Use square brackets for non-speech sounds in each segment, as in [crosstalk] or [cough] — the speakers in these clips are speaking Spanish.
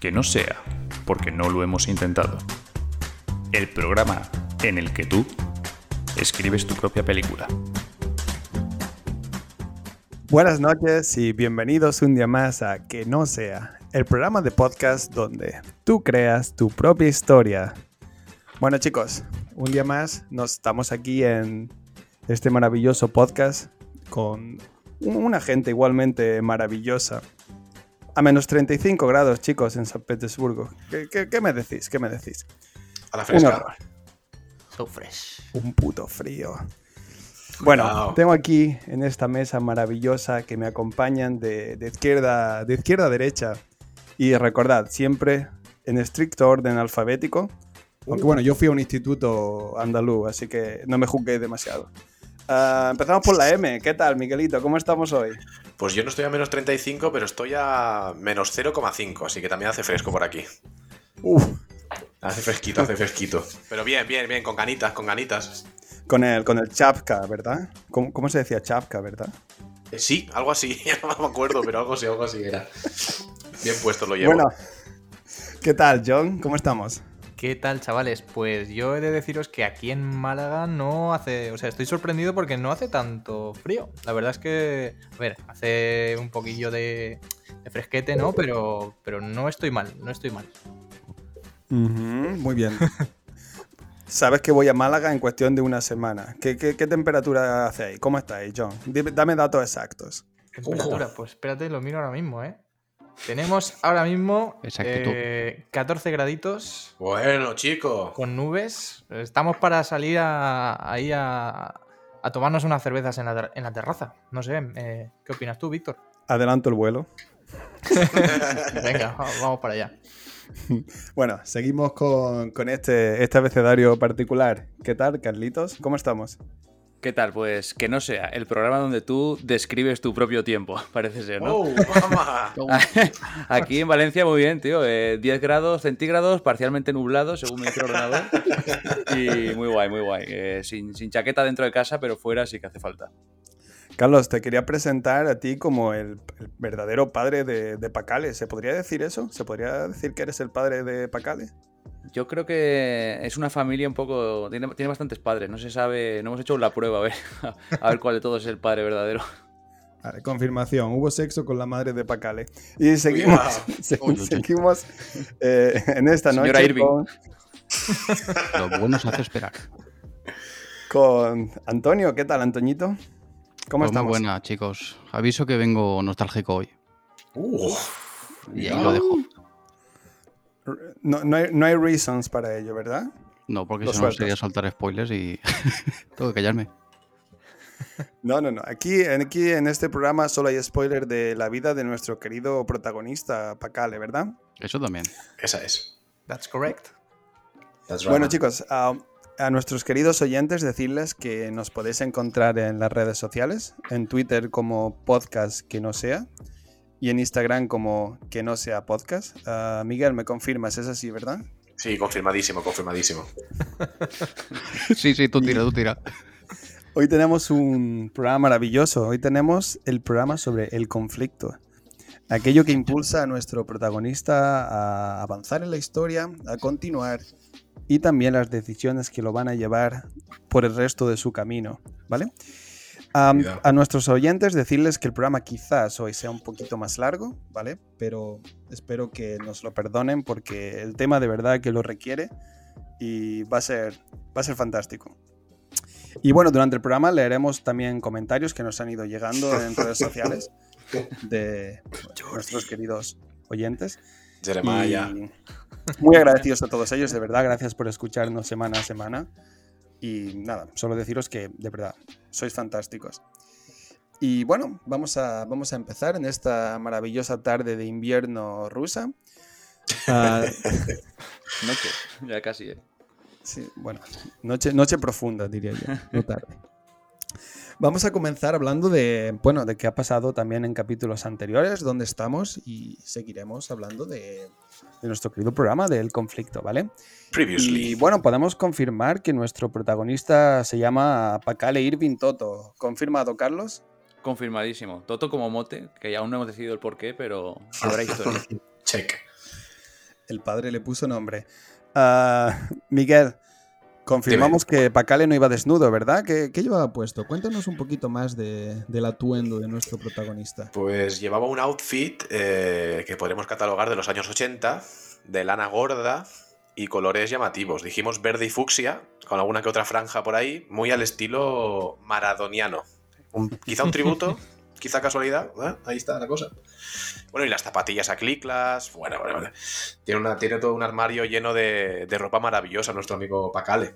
que no sea porque no lo hemos intentado. El programa en el que tú escribes tu propia película. Buenas noches y bienvenidos un día más a Que no sea, el programa de podcast donde tú creas tu propia historia. Bueno chicos, un día más nos estamos aquí en este maravilloso podcast con una gente igualmente maravillosa. A menos 35 grados, chicos, en San Petersburgo. ¿Qué, me decís? ¿Qué me decís? A la fresca. So fresh. Un puto frío. Bueno, tengo aquí en esta mesa maravillosa que me acompañan de, izquierda, de izquierda a derecha. Y recordad, siempre en estricto orden alfabético. Aunque bueno, yo fui a un instituto andaluz, así que no me juzguéis demasiado. Ah, empezamos por la M. ¿Qué tal, Miguelito? ¿Cómo estamos hoy? Pues yo no estoy a menos 35, pero estoy a menos 0,5, así que también hace fresco por aquí. Uf. Hace fresquito, hace fresquito. Pero bien, bien, bien, con ganitas, con ganitas. Con el, con el chapka, ¿verdad? ¿Cómo, se decía chapka, verdad? Eh, sí, algo así, [laughs] no me acuerdo, pero algo así, algo así era. Bien puesto lo llevo. Bueno, ¿qué tal, John? ¿Cómo estamos? ¿Qué tal, chavales? Pues yo he de deciros que aquí en Málaga no hace. O sea, estoy sorprendido porque no hace tanto frío. La verdad es que. A ver, hace un poquillo de, fresquete, ¿no? Pero, pero no estoy mal, no estoy mal. muy bien. [laughs] Sabes que voy a Málaga en cuestión de una semana. ¿Qué, temperatura hace ahí? ¿Cómo está ahí, John? Dame datos exactos. Temperatura, pues espérate, lo miro ahora mismo, ¿eh? Tenemos ahora mismo 14 eh, graditos. Bueno, chicos. Con nubes. Estamos para salir ahí a, tomarnos unas cervezas en la, terraza. No sé, eh, ¿qué opinas tú, Víctor? Adelanto el vuelo. [laughs] Venga, vamos para allá. [laughs] Bueno, seguimos con, con, este, este abecedario particular. ¿Qué tal, Carlitos? ¿Cómo estamos? ¿Qué tal? Pues que no sea el programa donde tú describes tu propio tiempo, [laughs] parece ser, ¿no? Oh, [laughs] Aquí en Valencia, muy bien, tío. 10 eh, grados centígrados, parcialmente nublado, según mi ordenador. Y muy guay, muy guay. Eh, sin, chaqueta dentro de casa, pero fuera sí que hace falta. Carlos, te quería presentar a ti como el, verdadero padre de, de Pacale. ¿Se podría decir eso? ¿Se podría decir que eres el padre de Pacale? Yo creo que es una familia un poco. Tiene, bastantes padres, no se sabe. No hemos hecho la prueba a ver, [laughs] a ver cuál de todos es el padre verdadero. confirmación, hubo sexo con la madre de Pacale. Y seguimos, [laughs] seguimos eh, en esta noche. Irving. Con... [laughs] Lo bueno se hace esperar. Con Antonio, ¿qué tal, Antoñito? ¿Cómo pues estamos? Muy buena, chicos. Aviso que vengo nostálgico hoy. y ahí lo dejo. No, no, hay, no hay reasons para ello, ¿verdad? No, porque si no sería soltar spoilers y [laughs] tengo que callarme. [laughs] No, no, no. Aquí, aquí en este programa solo hay spoiler de la vida de nuestro querido protagonista, Pacale, ¿verdad? Eso también. Esa es. That's correct. bueno, chicos, a, a, nuestros queridos oyentes decirles que nos podéis encontrar en las redes sociales, en Twitter como podcast que no sea, y en Instagram como que no sea podcast. Ah, Miguel, me confirmas, es así, ¿verdad? Sí, confirmadísimo, confirmadísimo. [laughs] sí, sí, tú tira, tú tira. Hoy tenemos un programa maravilloso. Hoy tenemos el programa sobre el conflicto. Aquello que impulsa a nuestro protagonista a avanzar en la historia, a continuar y también las decisiones que lo van a llevar por el resto de su camino, ¿vale? A nuestros oyentes decirles que el programa quizás hoy sea un poquito más largo, ¿vale? Pero espero que nos lo perdonen porque el tema de verdad que lo requiere y va a ser, va a ser fantástico. Y bueno, durante el programa leeremos también comentarios que nos han ido llegando en redes sociales [laughs] de nuestros queridos oyentes. Muy agradecidos a todos ellos, de verdad, gracias por escucharnos semana a semana. Y nada, solo deciros que de verdad sois fantásticos. Y bueno, vamos a, vamos a empezar en esta maravillosa tarde de invierno rusa. [laughs] Ah, noche, ya casi. ¿eh? Sí, bueno, noche, noche profunda, diría yo, no tarde. Vamos a comenzar hablando de, bueno, de qué ha pasado también en capítulos anteriores, dónde estamos y seguiremos hablando de, nuestro querido programa del conflicto, ¿vale? Previously. Y bueno, podemos confirmar que nuestro protagonista se llama Pacale Irving Toto. ¿Confirmado, Carlos? Confirmadísimo. Toto como mote, que aún no hemos decidido el porqué, pero habrá [laughs] historia. Check. El padre le puso nombre. Ah, Miguel, confirmamos que Pacale no iba desnudo, ¿verdad? ¿Qué, qué llevaba puesto? Cuéntanos un poquito más de- del atuendo de nuestro protagonista. Pues llevaba un outfit eh, que podremos catalogar de los años 80, de lana gorda y colores llamativos. Dijimos verde y fucsia, con alguna que otra franja por ahí, muy al estilo maradoniano. Un- quizá un tributo, [laughs] quizá casualidad. ¿eh? Ahí está la cosa. Bueno, y las zapatillas a cliclas. Bueno, bueno, bueno. Tiene, una, tiene todo un armario lleno de, de ropa maravillosa, nuestro amigo Pacale.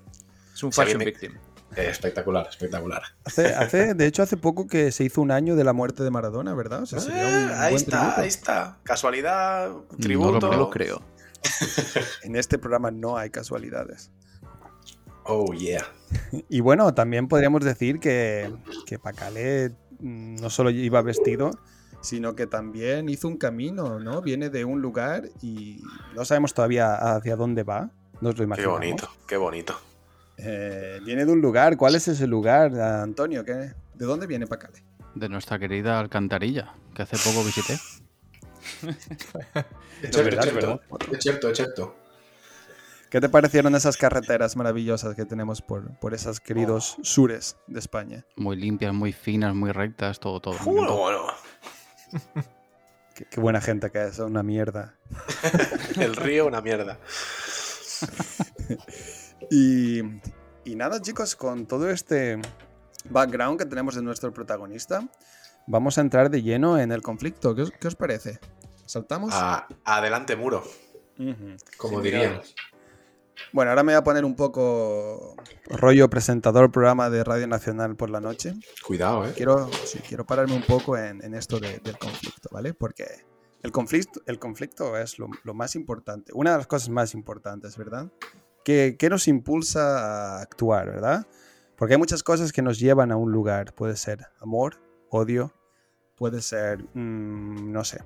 Es un Si fashion victim. Eh, espectacular, espectacular. Hace, hace- de hecho, hace poco que se hizo un año de la muerte de Maradona, ¿verdad? O sea, sería un Eh, ahí buen está, tributo. ahí está. Casualidad, No tributo. lo- No lo creo. [laughs] En este programa no hay casualidades. Oh, yeah. [laughs] Y bueno, también podríamos decir que, que Pacale mm, no solo iba vestido, sino que también hizo un camino, ¿no? Viene de un lugar y no sabemos todavía hacia dónde va. Nos lo Qué bonito, qué bonito. Eh, viene de un lugar. ¿Cuál es ese lugar, Antonio? ¿Qué- ¿De dónde viene Pacale? De nuestra querida Alcantarilla, que hace poco visité. [laughs] Es cierto, verdad, es verdad. Es cierto, es cierto. ¿Qué te parecieron esas carreteras maravillosas que tenemos por, por esos queridos sures de España? Muy limpias, muy finas, muy rectas, todo, todo. Bueno, bueno. [laughs] Qué, qué buena gente que es, una mierda. [laughs] El río, una mierda. [laughs] Y, y nada, chicos, con todo este background que tenemos de nuestro protagonista, vamos a entrar de lleno en el conflicto. ¿Qué os, qué os parece? ¿Saltamos? Ah, adelante, muro, como miradas. Bueno, ahora me voy a poner un poco rollo presentador programa de Radio Nacional por la noche. Cuidado, eh. Quiero, sí, quiero pararme un poco en, en esto de- del conflicto, ¿vale? Porque el conflicto, el conflicto es lo, lo más importante, una de las cosas más importantes, ¿verdad? ¿Qué, qué nos impulsa a actuar, ¿verdad? Porque hay muchas cosas que nos llevan a un lugar. Puede ser amor, odio, puede ser, mm, no sé,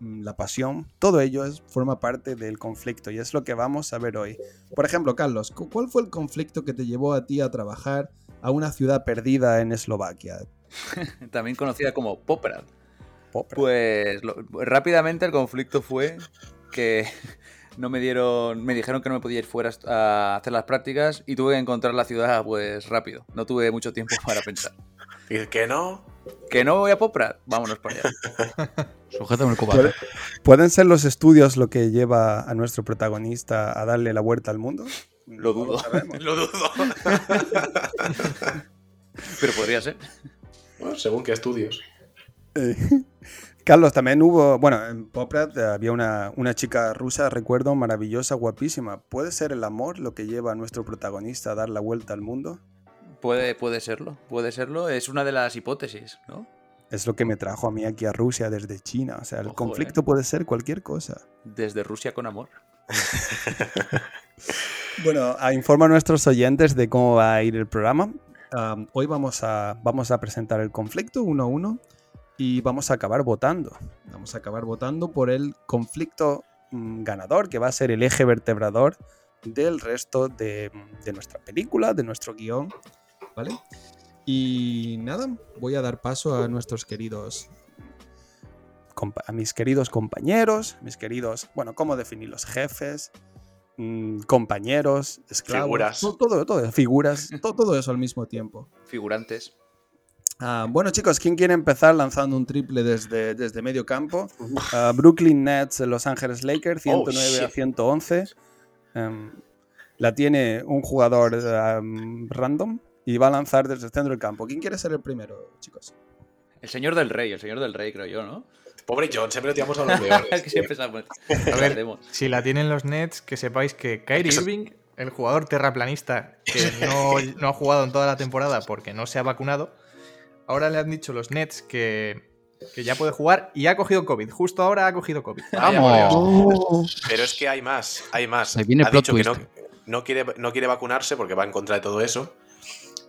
la pasión. Todo ello es, forma parte del conflicto y es lo que vamos a ver hoy. Por ejemplo, Carlos, cu- ¿cuál fue el conflicto que te llevó a ti a trabajar a una ciudad perdida en Eslovaquia? [laughs] También conocida como Poprad. Poprad. Pues lo- rápidamente el conflicto fue que [laughs] no me dieron, me dijeron que no me podía ir fuera a hacer las prácticas y tuve que encontrar la ciudad pues rápido. No tuve mucho tiempo para pensar. [laughs] Y que no. Que no voy a Poprad, vámonos para allá. [laughs] Sujétame el. ¿Puede- ¿Pueden ser los estudios lo que lleva a nuestro protagonista a darle la vuelta al mundo? Lo dudo. sabemos. [laughs] Lo dudo. [laughs] Pero podría ser. Bueno, según qué estudios. Eh, Carlos, también hubo, bueno, en Poprad eh, había una, una chica rusa, recuerdo, maravillosa, guapísima. ¿Puede ser el amor lo que lleva a nuestro protagonista a dar la vuelta al mundo? Puede, puede serlo, puede serlo. Es una de las hipótesis, ¿no? Es lo que me trajo a mí aquí a Rusia desde China. O sea, el Ojo, conflicto puede ser cualquier cosa. Desde Rusia con amor. [laughs] Bueno, informa a nuestros oyentes de cómo va a ir el programa. Um, hoy vamos a, vamos a presentar el conflicto uno a uno y vamos a acabar votando. Vamos a acabar votando por el conflicto mm, ganador, que va a ser el eje vertebrador del resto de, de nuestra película, de nuestro guion. ¿Vale? Y nada, voy a dar paso a nuestros queridos. A mis queridos compañeros, mis queridos, bueno, ¿cómo definir los jefes? mm, compañeros, esclavos, Figuras. to- todo, todo, figuras, [laughs] to- todo eso al mismo tiempo. Figurantes. Ah, bueno, chicos, ¿quién quiere empezar lanzando un triple desde, desde medio campo? Ah, Brooklyn Nets, Los Ángeles Lakers, 109 a shit. 111. Em, la tiene un jugador em, random y va a lanzar desde el centro del campo. ¿Quién quiere ser el primero, chicos? El señor del rey, el señor del rey, creo yo, ¿no? Pobre John, siempre lo tiramos a los peores. que [laughs] siempre. A ver, si la tienen los Nets, que sepáis que Kyrie Irving, el jugador terraplanista que [laughs] no, no ha jugado en toda la temporada porque no se ha vacunado, ahora le han dicho los Nets que, que ya puede jugar y ha cogido COVID. Justo ahora ha cogido COVID. ¡Vamos! Pero es que hay más, hay más. Viene ha dicho que no, no quiere, no quiere vacunarse porque va en contra de todo eso.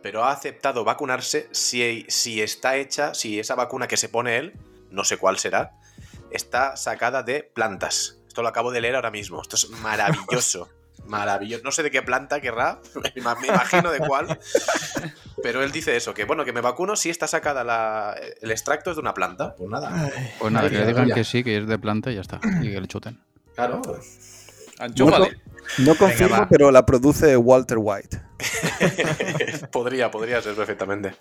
Pero ha aceptado vacunarse si, si está hecha, si esa vacuna que se pone él, no sé cuál será, está sacada de plantas. Esto lo acabo de leer ahora mismo. Esto es [laughs] maravilloso. Maravilloso. No sé de qué planta querrá, [laughs] me ima- me imagino de cuál. Pero él dice eso, que bueno, que me vacuno si está sacada la- el extracto es de una planta. Pues nada. Pues nada, Ay, que le digan que sí, que es de planta y ya está. Y que le chuten. Claro. Anchúfale. No confirmo, va. pero la produce Walter White. [laughs] podría, podría ser perfectamente.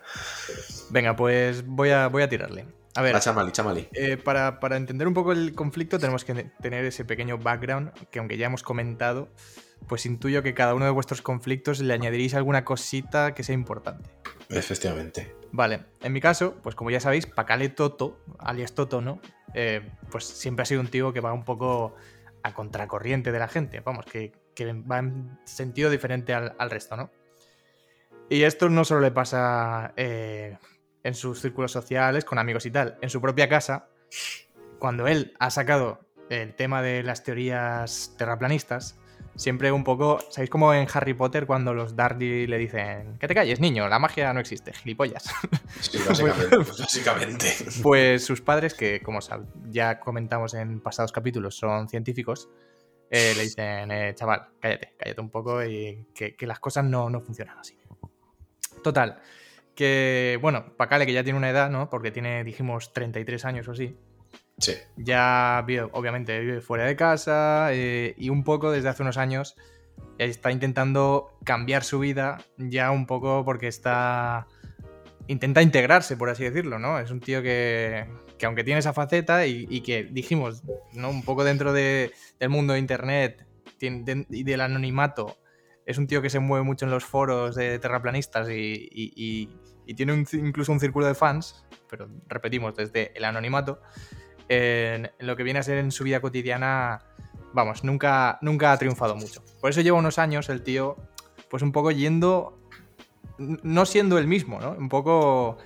Venga, pues voy a, voy a tirarle. A ver, La chamali, chamali. eh, para, para entender un poco el conflicto tenemos que tener ese pequeño background que aunque ya hemos comentado, pues intuyo que cada uno de vuestros conflictos le añadiréis alguna cosita que sea importante. Efectivamente. Vale, en mi caso, pues como ya sabéis, Pacale Toto, alias Toto, ¿no? Eh, pues siempre ha sido un tío que va un poco a contracorriente de la gente, vamos, que, que va en sentido diferente al, al resto, ¿no? Y esto no solo le pasa eh, en sus círculos sociales, con amigos y tal, en su propia casa, cuando él ha sacado el tema de las teorías terraplanistas, siempre un poco, ¿sabéis como en Harry Potter cuando los Dursley le dicen, que te calles, niño, la magia no existe, gilipollas? Sí, básicamente. [laughs] básicamente. Pues sus padres, que como ya comentamos en pasados capítulos, son científicos, eh, le dicen, eh, chaval, cállate, cállate un poco y que, que las cosas no, no funcionan así. Total, que bueno, Pacale, que ya tiene una edad, ¿no? Porque tiene, dijimos, 33 años o así, Sí. ya vive, obviamente vive fuera de casa eh, y un poco desde hace unos años está intentando cambiar su vida ya un poco porque está intenta integrarse por así decirlo no es un tío que, que aunque tiene esa faceta y, que dijimos no un poco dentro de- del mundo de internet y del anonimato es un tío que se mueve mucho en los foros de terraplanistas y, tiene incluso un círculo de fans pero repetimos desde el anonimato lo que viene a ser en su vida cotidiana, vamos, nunca, nunca ha triunfado mucho. Por eso lleva unos años el tío, pues un poco yendo, no siendo el mismo, ¿no? Un poco,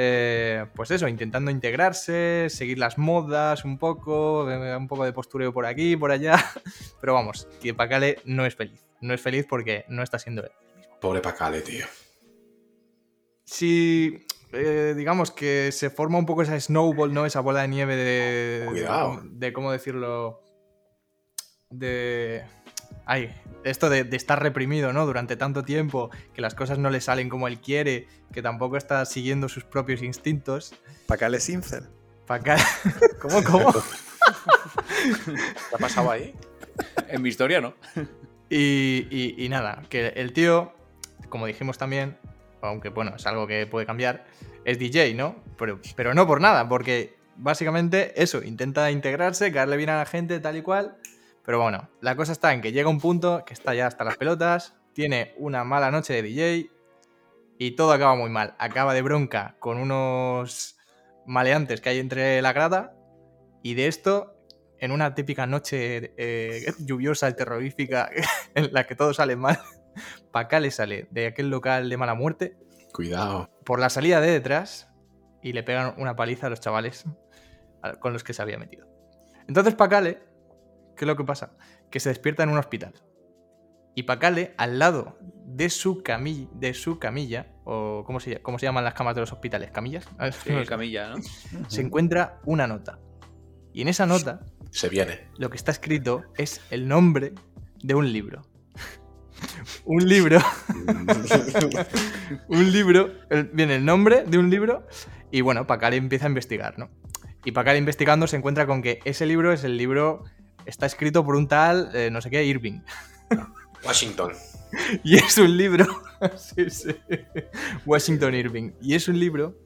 eh, pues eso, intentando integrarse, seguir las modas un poco, eh, un poco de postureo por aquí, por allá, [laughs] pero vamos, que Pacale no es feliz. No es feliz porque no está siendo él. Pobre Pacale, tío. si eh, digamos que se forma un poco esa snowball, ¿no? Esa bola de nieve de. Cuidado. De, de cómo decirlo. De. Ay, esto de, de estar reprimido, ¿no? Durante tanto tiempo, que las cosas no le salen como él quiere, que tampoco está siguiendo sus propios instintos. Pacale Sincel. Pa' acá. [laughs] ¿Cómo, cómo? ¿Qué ha pasado ahí? En mi historia, ¿no? Y, y- y nada, que el tío, como dijimos también, aunque bueno, es algo que puede cambiar, es DJ, ¿no? Pero, pero no por nada, porque básicamente eso, intenta integrarse, caerle bien a la gente, tal y cual. Pero bueno, la cosa está en que llega un punto que está ya hasta las pelotas, tiene una mala noche de DJ y todo acaba muy mal. Acaba de bronca con unos maleantes que hay entre la grada y de esto, en una típica noche eh, [laughs] lluviosa y terrorífica [laughs] en la que todo sale mal, [laughs] Pacale sale de aquel local de mala muerte Cuidado. por la salida de detrás y le pegan una paliza a los chavales con los que se había metido. Entonces Pacale, ¿qué es lo que pasa? Que se despierta en un hospital. Y Pacale, al lado de su, camilla, de su camilla, o ¿cómo se, cómo se llaman las camas de los hospitales? ¿Camillas? Sí, [laughs] camilla, ¿no? Se encuentra una nota. Y en esa nota Se viene. lo que está escrito es el nombre de un libro. [laughs] un libro. [laughs] un libro. viene el nombre de un libro. Y bueno, Pacale empieza a investigar, ¿no? Y Pacale investigando se encuentra con que ese libro es el libro. Está escrito por un tal, eh, no sé qué, Irving. [laughs] Washington. Y es un libro. [laughs] sí, sí. Washington Irving. Y es un libro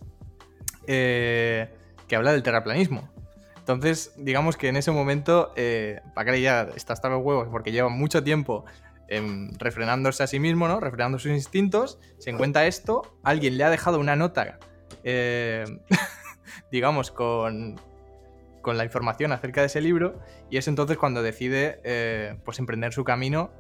eh, que habla del terraplanismo. Entonces, digamos que en ese momento, eh, ya está hasta los huevos porque lleva mucho tiempo em, refrenándose a sí mismo, ¿no? Refrenando sus instintos. Se encuentra esto. Alguien le ha dejado una nota, eh, [laughs] digamos, con, con la información acerca de ese libro. Y es entonces cuando decide, eh, pues, emprender su camino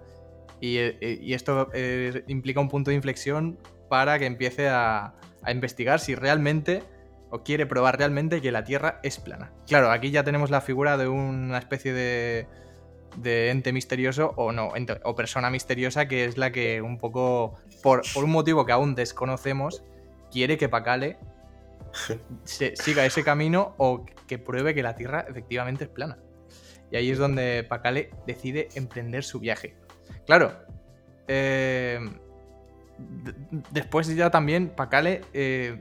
y, eh, esto eh, implica un punto de inflexión para que empiece a, a investigar si realmente o quiere probar realmente que la Tierra es plana. Claro, aquí ya tenemos la figura de una especie de, de ente misterioso o no, o persona misteriosa que es la que un poco, por, por un motivo que aún desconocemos, quiere que Pacale se- siga ese camino o que pruebe que la Tierra efectivamente es plana. Y ahí es donde Pacale decide emprender su viaje. Claro, eh, después ya también Pacale, eh,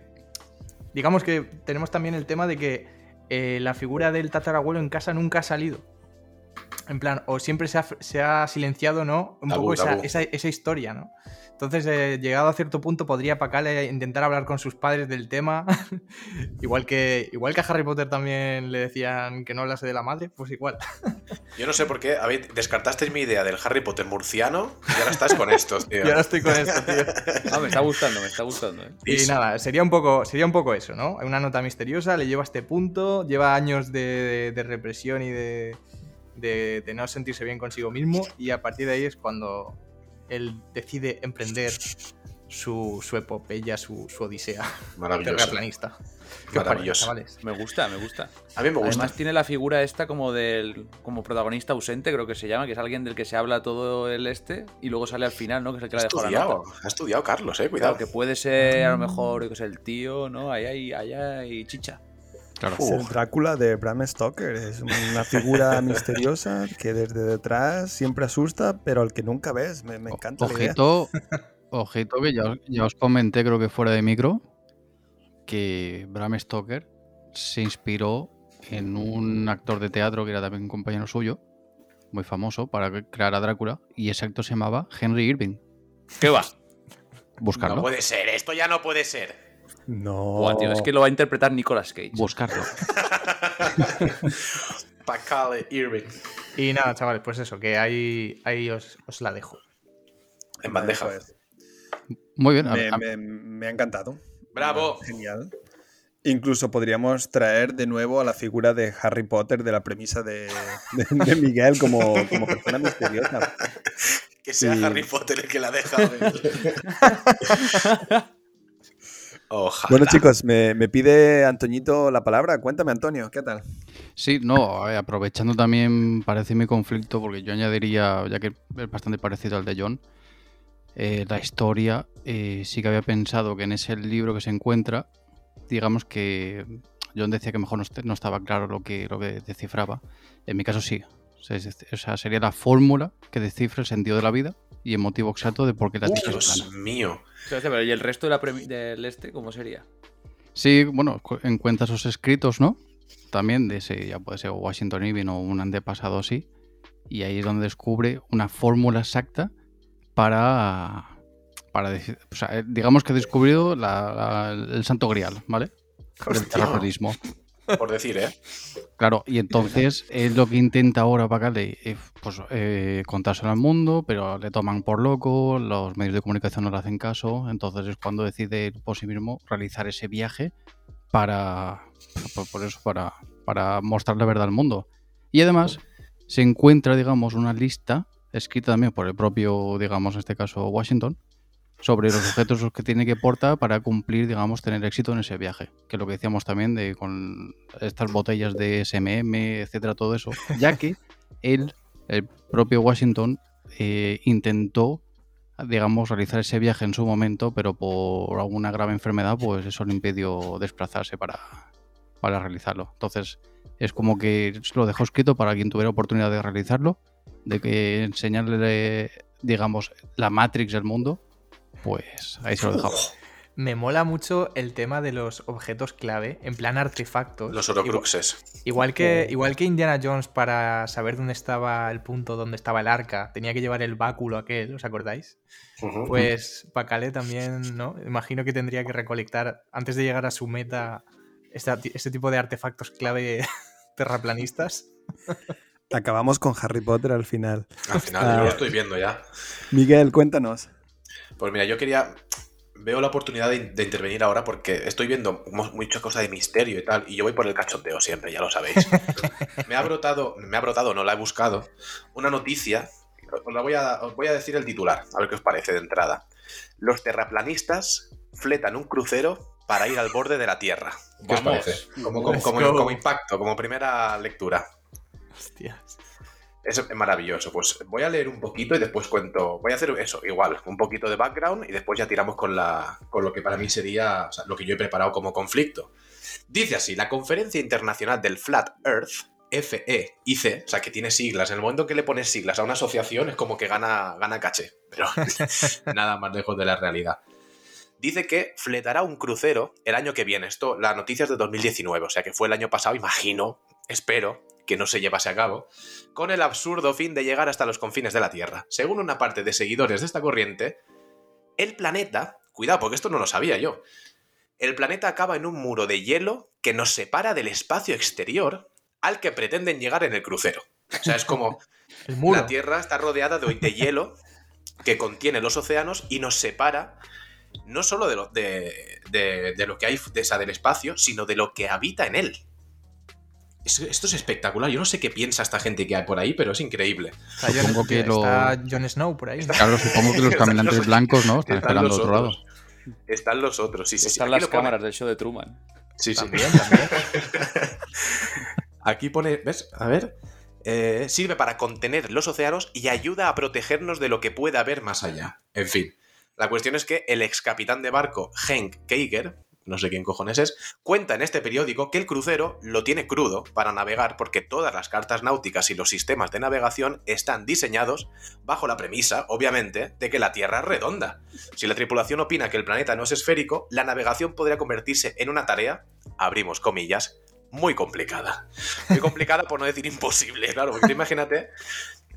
digamos que tenemos también el tema de que eh, la figura del tatarabuelo en casa nunca ha salido. En plan, o siempre se ha, se ha silenciado, ¿no? Un Tabú, poco esa, tabú. esa- esa historia, ¿no? Entonces, eh, llegado a cierto punto, podría Pacale intentar hablar con sus padres del tema. [laughs] igual, que, igual que a Harry Potter también le decían que no hablase de la madre, pues igual. [laughs] Yo no sé por qué habéis- descartasteis mi idea del Harry Potter murciano y ahora estás con estos, [laughs] tío. Y ahora estoy con esto, tío. Ah, me está gustando, me está gustando. ¿eh? Y nada, sería un poco, sería un poco eso, ¿no? Una nota misteriosa, le lleva a este punto, lleva años de, de represión y de, de- de no sentirse bien consigo mismo, y a partir de ahí es cuando él decide emprender su, su epopeya, su, su odisea Maravilloso. terraplanista. ¿Qué os parece, Maravilloso. Me gusta, me gusta. A mí me gusta. Además tiene la figura esta como del como protagonista ausente, creo que se llama, que es alguien del que se habla todo el este y luego sale al final, ¿no? Que es el que ha la estudiado, nota. ha estudiado Carlos, eh, Cuidado, que puede ser a lo mejor, que sé, el tío, ¿no? Ahí hay, ahí hay chicha. Claro. Es el Drácula de Bram Stoker. Es una figura [laughs] misteriosa que desde detrás siempre asusta, pero al que nunca ves. Me, me encanta la idea. Ojito, [laughs] ojito que ya, os- ya os comenté, creo que fuera de micro, que Bram Stoker se inspiró en un actor de teatro que era también un compañero suyo, muy famoso, para crear a Drácula, y ese actor se llamaba Henry Irving. ¿Qué va? Buscarlo. No puede ser, esto ya no puede ser. No. Buah, tío, es que lo va a interpretar Nicolas Cage. Buscarlo. [laughs] Pacale Irving. Y nada, chavales, pues eso, que ahí, ahí os, os la dejo. En bandeja. Muy bien. Me, me- me ha encantado. Bravo. Genial. Incluso podríamos traer de nuevo a la figura de Harry Potter de la premisa de, de- de Miguel como, como persona misteriosa. [laughs] Que sea Sí. Harry Potter el que la deja. [laughs] Ojalá. Bueno, chicos, me, me pide Antoñito la palabra. Cuéntame, Antonio, ¿qué tal? Sí, no, aprovechando también parece mi conflicto, porque yo añadiría, ya que es bastante parecido al de John, eh, la historia, eh, sí que había pensado que en ese libro que se encuentra, digamos que John decía que mejor no, no estaba claro lo que, lo que descifraba. En mi caso sí. O sea, es- o sea, sería la fórmula que descifra el sentido de la vida y el motivo exacto de por qué la Tierra es Dios plana. mío. Pero ¿y el resto de la premi- del este cómo sería? Sí, bueno, cu- encuentra esos escritos, ¿no? También de ese, ya puede ser Washington Irving o un antepasado así. Y ahí es donde descubre una fórmula exacta para. para decir. O sea, eh, digamos que ha descubrido la- la- el santo grial, ¿vale? Hostia. terraplanismo. Por decir, ¿eh? Claro, y entonces es lo que intenta ahora Bacale, eh, pues eh, contárselo al mundo, pero le toman por loco, los medios de comunicación no le hacen caso, entonces es cuando decide por sí mismo realizar ese viaje para, por eso, para, para mostrar la verdad al mundo. Y además se encuentra, digamos, una lista escrita también por el propio, digamos, en este caso Washington, sobre los objetos que tiene que portar para cumplir, digamos, tener éxito en ese viaje. Que lo que decíamos también de con estas botellas de SMM, etcétera, todo eso. Ya que él, el propio Washington, eh, intentó, digamos, realizar ese viaje en su momento, pero por alguna grave enfermedad, pues eso le impidió desplazarse para, para realizarlo. Entonces, es como que lo dejó escrito para quien tuviera oportunidad de realizarlo, de que enseñarle, digamos, la Matrix del mundo, pues ahí se lo dejaba. Me mola mucho el tema de los objetos clave, en plan artefactos. Los Orocruxes. Igual que, igual que Indiana Jones para saber dónde estaba el punto donde estaba el arca, tenía que llevar el báculo aquel, ¿os acordáis? Pues Pacale también, ¿no? Imagino que tendría que recolectar, antes de llegar a su meta, esta- este tipo de artefactos clave [laughs] terraplanistas. Acabamos con Harry Potter al final. Al final, Ah. yo lo estoy viendo ya. Miguel, cuéntanos. Pues mira, yo quería. Veo la oportunidad de, de intervenir ahora porque estoy viendo mu- mucha cosa de misterio y tal, y yo voy por el cachondeo siempre, ya lo sabéis. [laughs] me ha brotado, me ha brotado, no la he buscado, una noticia. Os, la voy a, os voy a decir el titular, a ver qué os parece de entrada. Los terraplanistas fletan un crucero para ir al borde de la Tierra. ¿Qué os Vamos. parece? Como, como impacto, como primera lectura. Hostias. Es maravilloso. Pues voy a leer un poquito y después cuento. Voy a hacer eso, igual, un poquito de background y después ya tiramos con, la, con lo que para mí sería lo que yo he preparado como conflicto. Dice así: la Conferencia Internacional del Flat Earth, FEIC, o sea, que tiene siglas. En el momento en que le pones siglas a una asociación es como que gana, gana caché, pero [laughs] nada más lejos de la realidad. Dice que fletará un crucero el año que viene. Esto, la noticia es de 2019, o sea que fue el año pasado, imagino, espero, que no se llevase a cabo, con el absurdo fin de llegar hasta los confines de la Tierra. Según una parte de seguidores de esta corriente, el planeta, cuidado porque esto no lo sabía yo, el planeta acaba en un muro de hielo que nos separa del espacio exterior al que pretenden llegar en el crucero. O sea, es como [laughs] El muro. la Tierra está rodeada de, de hielo que contiene los océanos y nos separa no solo de lo, de, de- de lo que hay de, esa, del espacio, sino de lo que habita en él. Esto es espectacular. Yo no sé qué piensa esta gente que hay por ahí, pero es increíble. Está Supongo que lo- está Jon Snow por ahí. ¿no? Claro, supongo que los [laughs] Están caminantes los- blancos, ¿no? Están Están esperando los a otro lado. otros. Están los otros, sí, sí. Están las lo pone. cámaras del show de Truman. Sí, sí. También, también. [laughs] Aquí pone, ¿ves? A ver. Eh, sirve para contener los océanos y ayuda a protegernos de lo que pueda haber más allá. En fin, la cuestión es que el ex capitán de barco Henk Keiger, no sé quién cojones es, cuenta en este periódico que el crucero lo tiene crudo para navegar porque todas las cartas náuticas y los sistemas de navegación están diseñados bajo la premisa, obviamente, de que la Tierra es redonda. Si la tripulación opina que el planeta no es esférico, la navegación podría convertirse en una tarea, abrimos comillas, muy complicada. Muy complicada por no decir imposible, claro, imagínate,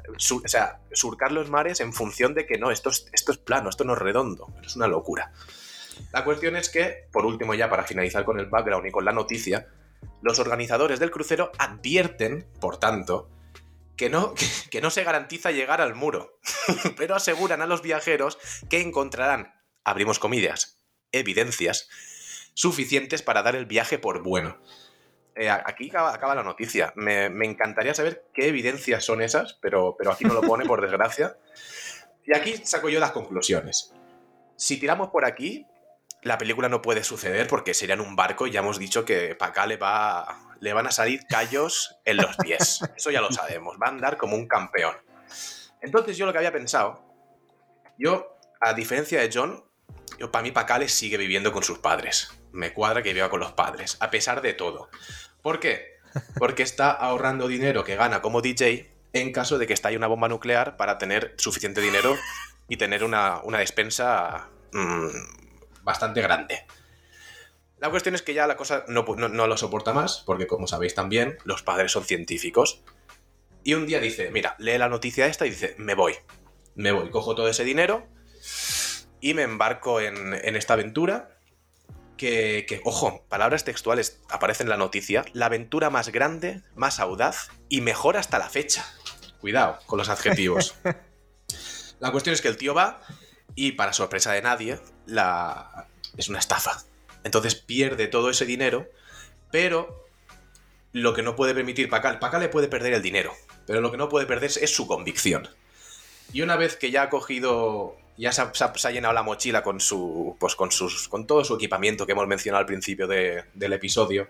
o sea, surcar los mares en función de que no, esto es, esto es plano, esto no es redondo, es una locura. La cuestión es que, por último ya para finalizar con el background y con la noticia, los organizadores del crucero advierten, por tanto, que no, [laughs] que, no se garantiza llegar al muro, [laughs] pero aseguran a los viajeros que encontrarán, abrimos comillas, evidencias suficientes para dar el viaje por bueno. Eh, aquí acaba, acaba la noticia. Me, me encantaría saber qué evidencias son esas, pero, pero aquí no lo pone, por [laughs] desgracia. Y aquí saco yo las conclusiones. Si tiramos por aquí, la película no puede suceder porque sería en un barco y ya hemos dicho que para acá le, va, le van a salir callos en los pies. [laughs] Eso ya lo sabemos. Va a andar como un campeón. Entonces yo lo que había pensado, yo, a diferencia de John, yo, para mí Pacales sigue viviendo con sus padres. Me cuadra que viva con los padres, a pesar de todo. ¿Por qué? Porque está ahorrando dinero que gana como DJ en caso de que estalle una bomba nuclear para tener suficiente dinero y tener una, una despensa mm, bastante grande. La cuestión es que ya la cosa no, pu- no- no lo soporta más, porque como sabéis también, los padres son científicos. Y un día dice, mira, lee la noticia esta y dice, me voy. Me voy, cojo todo ese dinero y me embarco en, en esta aventura que, que, ojo, palabras textuales aparecen en la noticia, la aventura más grande, más audaz y mejor hasta la fecha. Cuidado con los adjetivos. [laughs] la cuestión es que el tío va y para sorpresa de nadie, la... es una estafa. Entonces pierde todo ese dinero, pero lo que no puede permitir Pacal, Pacal le puede perder el dinero, pero lo que no puede perder es su convicción. Y una vez que ya ha cogido, ya se ha, llenado la mochila con su, pues con sus, con todo su equipamiento que hemos mencionado al principio de- del episodio,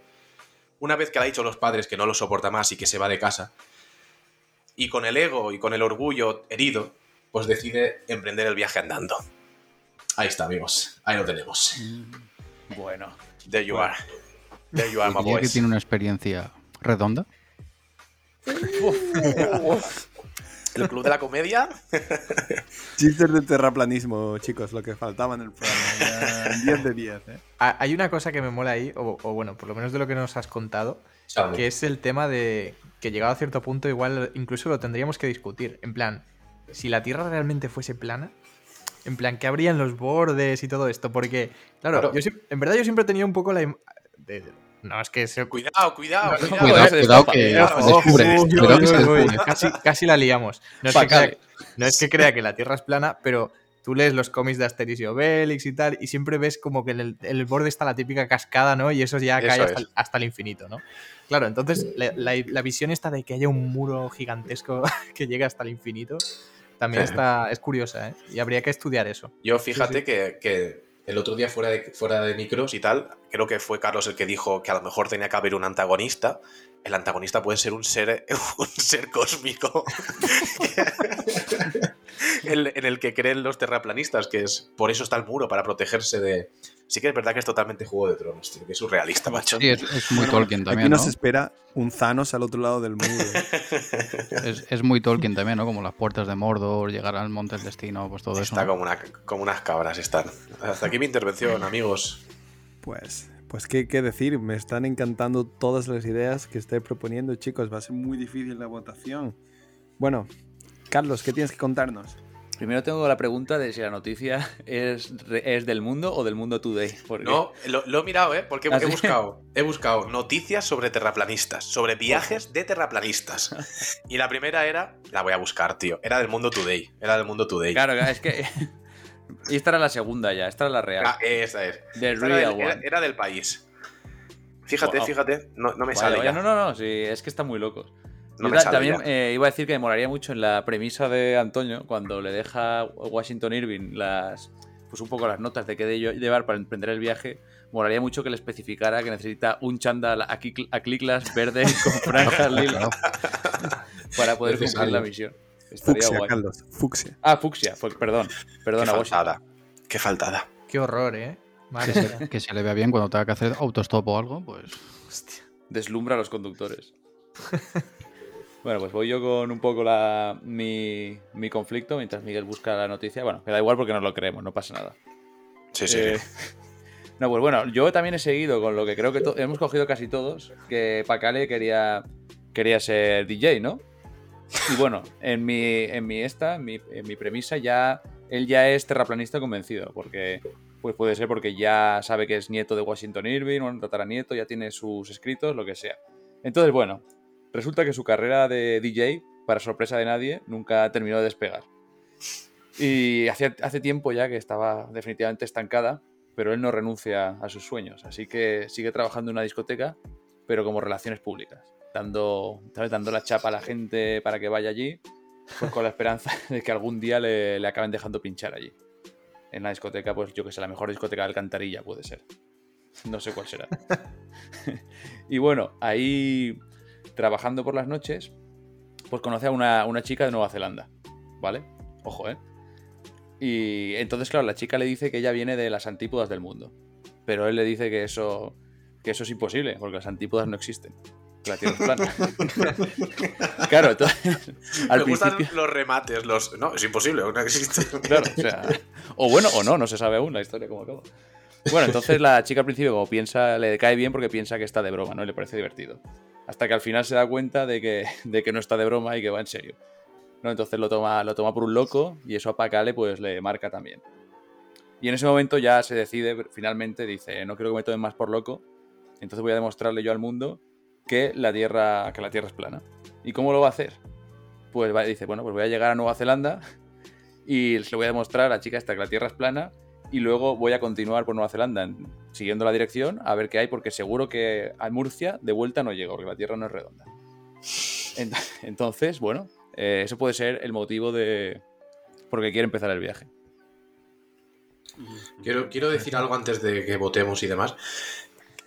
una vez que le ha dicho a los padres que no lo soporta más y que se va de casa, y con el ego y con el orgullo herido, pues decide emprender el viaje andando. Ahí está, amigos. Ahí lo tenemos. Bueno. There you are. There you are, my Diría que boys. tiene una experiencia redonda. [laughs] El club de la comedia. Chistes de terraplanismo, chicos, lo que faltaba en el programa. Ya, 10 de 10, ¿eh? Ah, Hay una cosa que me mola ahí, o, o bueno, por lo menos de lo que nos has contado, que es el tema de que llegado a cierto punto igual incluso lo tendríamos que discutir. En plan, si la Tierra realmente fuese plana, en plan, ¿qué habrían los bordes y todo esto? Porque, claro, Claro. yo en verdad yo siempre he tenido un poco la... de- de- no, es que se... Cuidado, cuidado, cuidado. Cuidado, que descubre. Cuidado que se. Casi, casi la liamos. No es, que crea, no es que crea que la Tierra es plana, pero tú lees los cómics de Asterix y Obelix y tal, y siempre ves como que en el, en el borde está la típica cascada, ¿no? Y eso ya Eso cae hasta, es. el- hasta el infinito, ¿no? Claro, entonces la, la- la visión esta de que haya un muro gigantesco [laughs] que llegue hasta el infinito también está, es curiosa, ¿eh? Y habría que estudiar eso. Yo fíjate Sí, sí. Que, que el otro día fuera de, fuera de micros y tal, creo que fue Carlos el que dijo que a lo mejor tenía que haber un antagonista. El antagonista puede ser un ser, [laughs] un ser cósmico [laughs] en, en el que creen los terraplanistas, que es por eso está el muro, para protegerse de... Sí que es verdad que es totalmente Juego de Tronos, tío, que es surrealista, macho. Sí, es, es muy Tolkien Aquí también, ¿no? nos espera un Thanos al otro lado del muro. [laughs] Es, es muy Tolkien también, ¿no? Como las puertas de Mordor, llegar al monte del destino, pues todo eso. Está como, una, como unas cabras, están. Hasta aquí mi intervención, amigos. Pues, Pues qué, qué decir, me están encantando todas las ideas que estoy proponiendo, chicos. Va a ser muy difícil la votación. Bueno, Carlos, ¿qué tienes que contarnos? Primero tengo la pregunta de si la noticia [laughs] es, es del mundo o del mundo today. porque- No, lo, lo he mirado, ¿eh? Porque ¿Ah, he sí? buscado, [laughs] he buscado noticias sobre terraplanistas, sobre viajes de terraplanistas. [laughs] Y la primera era, la voy a buscar, tío. Era del Mundo Today. Era del Mundo Today. Claro, es que. y esta era la segunda ya, esta era la real. Ah, esa es. The era, del, era- one. era del país. Fíjate, Wow. fíjate, no, no me sale vaya, ya. no, no, no, sí, es que están muy locos. No me también eh, iba a decir que me molaría mucho en la premisa de Antonio, cuando le deja Washington Irving las. Pues un poco las notas de qué de llevar para emprender el viaje. Molaría mucho que le especificara que necesita un chándal a, Kik- a Cliclas verde [laughs] con franjas lilas para poder cumplir Necesario. la misión. Estaría Fucsia, guay. Carlos, fucsia. Ah, fucsia, pues, perdón. Qué Perdona, Washington. faltada. Qué faltada. Qué horror, ¿eh? Que se, que se le vea bien cuando tenga que hacer autostop o algo, pues. Deslumbra a los conductores. [laughs] bueno, pues voy yo con un poco la, mi, mi conflicto mientras Miguel busca la noticia. Bueno, que da igual porque nos lo creemos, no pasa nada. Sí, sí. Eh, [laughs] no, pues bueno, yo también he seguido con lo que creo que hemos cogido casi todos, que Pacale quería, quería ser DJ, ¿no? Y bueno, en mi, en mi esta, en mi, en mi premisa, ya él ya es terraplanista convencido, porque pues puede ser porque ya sabe que es nieto de Washington Irving, o un tataranieto, ya tiene sus escritos, lo que sea. Entonces, bueno, resulta que su carrera de DJ, para sorpresa de nadie, nunca terminó de despegar. Y hace, hace tiempo ya que estaba definitivamente estancada, pero él no renuncia a sus sueños, así que sigue trabajando en una discoteca, pero como relaciones públicas, dando, ¿sabes? dando la chapa a la gente para que vaya allí, pues con la esperanza [laughs] de que algún día le, le acaben dejando pinchar allí. En la discoteca, pues yo que sé, la mejor discoteca de Alcantarilla puede ser. No sé cuál será. [laughs] y bueno, ahí trabajando por las noches, pues conoce a una, una chica de Nueva Zelanda, ¿vale? Ojo, ¿eh? Y entonces, claro, la chica le dice que ella viene de las antípodas del mundo. Pero él le dice que eso, que eso es imposible, porque las antípodas no existen. La Tierra es plana. [laughs] claro, entonces. Al Me gustan principio. los remates, los. No, es imposible, no existe. Claro, o sea. O bueno, o no, no se sabe aún la historia cómo acaba. Bueno, [laughs] entonces la chica al principio, como piensa, le cae bien porque piensa que está de broma, ¿no? Y le parece divertido. Hasta que al final se da cuenta de que, [laughs] de que no está de broma y que va en serio. ¿no? Entonces lo toma, lo toma por un loco y eso a Pacale pues le marca también. Y en ese momento ya se decide, finalmente dice, no quiero que me tomen más por loco, entonces voy a demostrarle yo al mundo que la Tierra, que la tierra es plana. ¿Y cómo lo va a hacer? Pues va- dice, bueno, pues voy a llegar a Nueva Zelanda y lo voy a demostrar a la chica esta que la Tierra es plana y luego voy a continuar por Nueva Zelanda en- siguiendo la dirección a ver qué hay porque seguro que a Murcia de vuelta no llego porque la Tierra no es redonda. Ent- [laughs] Entonces, bueno, eh, eso puede ser el motivo de por qué quiere empezar el viaje. Quiero, quiero decir algo antes de que votemos y demás.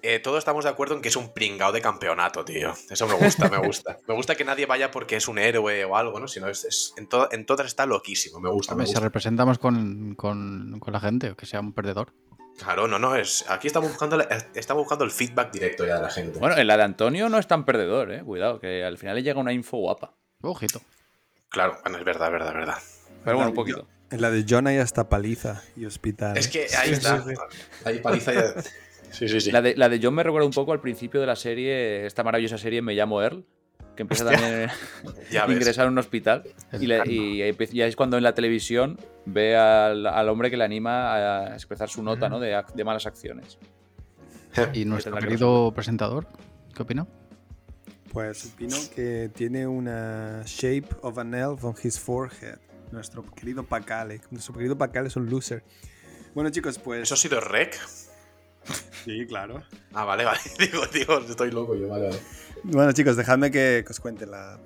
Eh, todos estamos de acuerdo en que es un pringao de campeonato, tío. Eso me gusta, me gusta. Me gusta que nadie vaya porque es un héroe o algo, ¿no? Sino es, es- en, to- en todas está loquísimo, me gusta. Me Hombre, si representamos con, con- con la gente, que sea un perdedor. Claro, no, no, es. Aquí estamos buscando, estamos buscando el feedback directo ya de la gente. Bueno, en la de Antonio no es tan perdedor, eh. Cuidado, que al final le llega una info guapa. Ojito. Claro, bueno, es verdad, verdad, verdad. Pero bueno, un poquito. En la de John hay hasta paliza y hospital. Es que ahí está. Ahí paliza ya. Sí, sí, sí. La de, la de John me recuerda un poco al principio de la serie, esta maravillosa serie Me llamo Earl, que empieza Hostia. también [laughs] a [laughs] ingresar a un hospital. Y, le- y es cuando en la televisión ve al, al hombre que le anima a expresar su nota ¿no? de, malas acciones. [laughs] ¿Y nuestro que querido presentador? ¿Qué opina? Pues opino que tiene una shape of an elf on his forehead. Nuestro querido Pacale. Nuestro querido Pacale es un loser. Bueno, chicos, pues. ¿Eso ha sido rec? Sí, claro. Ah, vale, [laughs] vale. Digo, digo, estoy loco yo, vale, vale. Bueno, chicos, dejadme que, que os cuente la,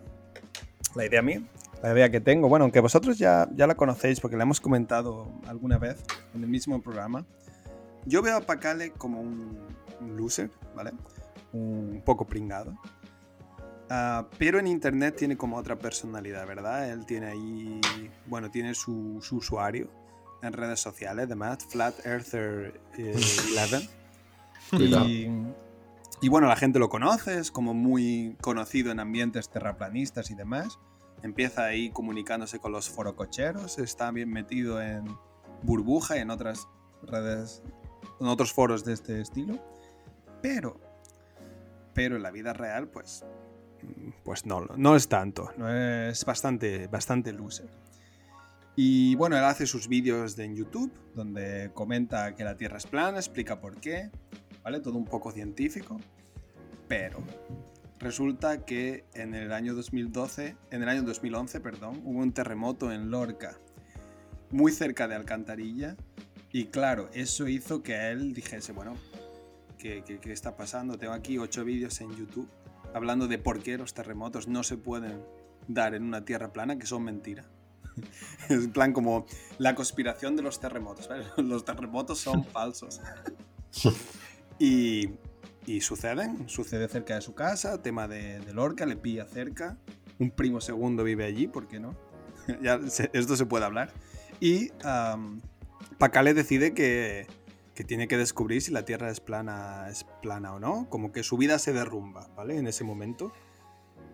la idea mía. La idea que tengo. Bueno, aunque vosotros ya, ya la conocéis porque la hemos comentado alguna vez en el mismo programa. Yo veo a Pacale como un, un loser, ¿vale? Un poco pringado. Ah, pero en internet tiene como otra personalidad, ¿verdad? Él tiene ahí, bueno, tiene su, su usuario en redes sociales, además, Flat Earther eh, 11. [laughs] Cuidado. Y, y bueno, la gente lo conoce, es como muy conocido en ambientes terraplanistas y demás. Empieza ahí comunicándose con los forococheros, está bien metido en burbuja y en otras redes, en otros foros de este estilo. Pero, pero en la vida real, pues, pues no, no es tanto. No es bastante, bastante loser. Y bueno, él hace sus vídeos en YouTube, donde comenta que la Tierra es plana, explica por qué, ¿vale? Todo un poco científico. Pero resulta que en el año 2012, en el año 2011, perdón, hubo un terremoto en Lorca, muy cerca de Alcantarilla. Y claro, eso hizo que él dijese, bueno, ¿qué, qué, qué está pasando? Tengo aquí ocho vídeos en YouTube hablando de por qué los terremotos no se pueden dar en una tierra plana, que son mentira. [laughs] Es en plan como la conspiración de los terremotos. ¿vale? [laughs] Los terremotos son [laughs] falsos. Y, y suceden, sucede cerca de su casa, tema de, de Lorca, le pilla cerca. Un primo segundo vive allí, ¿por qué no? ya se- esto se puede hablar. Y um, Pacale decide que, que tiene que descubrir si la Tierra es plana, es plana o no. Como que su vida se derrumba, ¿vale? En ese momento.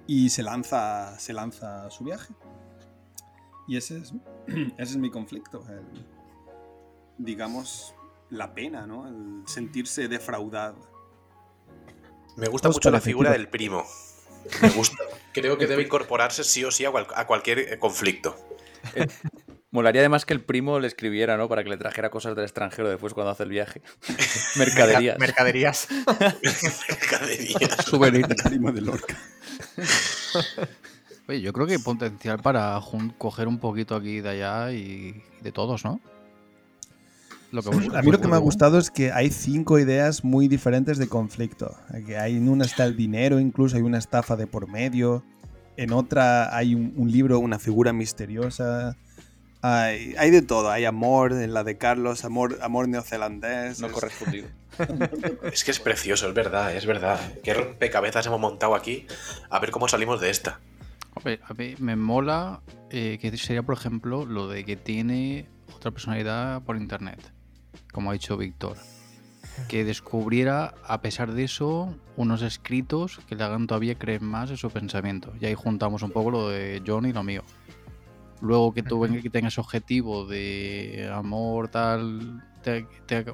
Y se lanza, se lanza a su viaje. Y ese es, [clears throat] ese es mi conflicto. el- digamos, la pena, ¿no? El sentirse defraudado. Me gusta mucho la figura del primo. [laughs] Me gusta. Creo que debe incorporarse sí o sí a, cual- a cualquier eh, conflicto. Molaría además que el primo le escribiera, ¿no? Para que le trajera cosas del extranjero después cuando hace el viaje. [laughs] Mercaderías. Mercaderías. [laughs] Mercaderías. Souvenir. Primo de Lorca. Oye, yo creo que hay potencial para coger un poquito aquí de allá y de todos, ¿no? Lo que A mí lo que me ha gustado es que hay cinco ideas muy diferentes de conflicto. Que hay, en una está el dinero, incluso hay una estafa de por medio. En otra hay un, un libro, una figura misteriosa. Hay, hay de todo. Hay amor, en la de Carlos, amor, amor neozelandés. No es- correspondido. [laughs] Es que es precioso, es verdad, es verdad. Qué rompecabezas hemos montado aquí. A ver cómo salimos de esta. Hombre, a mí me mola eh, que sería, por ejemplo, lo de que tiene otra personalidad por internet, como ha dicho Víctor. Que descubriera, a pesar de eso, unos escritos que le hagan todavía creer más en su pensamiento. Y ahí juntamos un poco lo de John y lo mío. Luego que tú que tengas objetivo de amor, tal, te-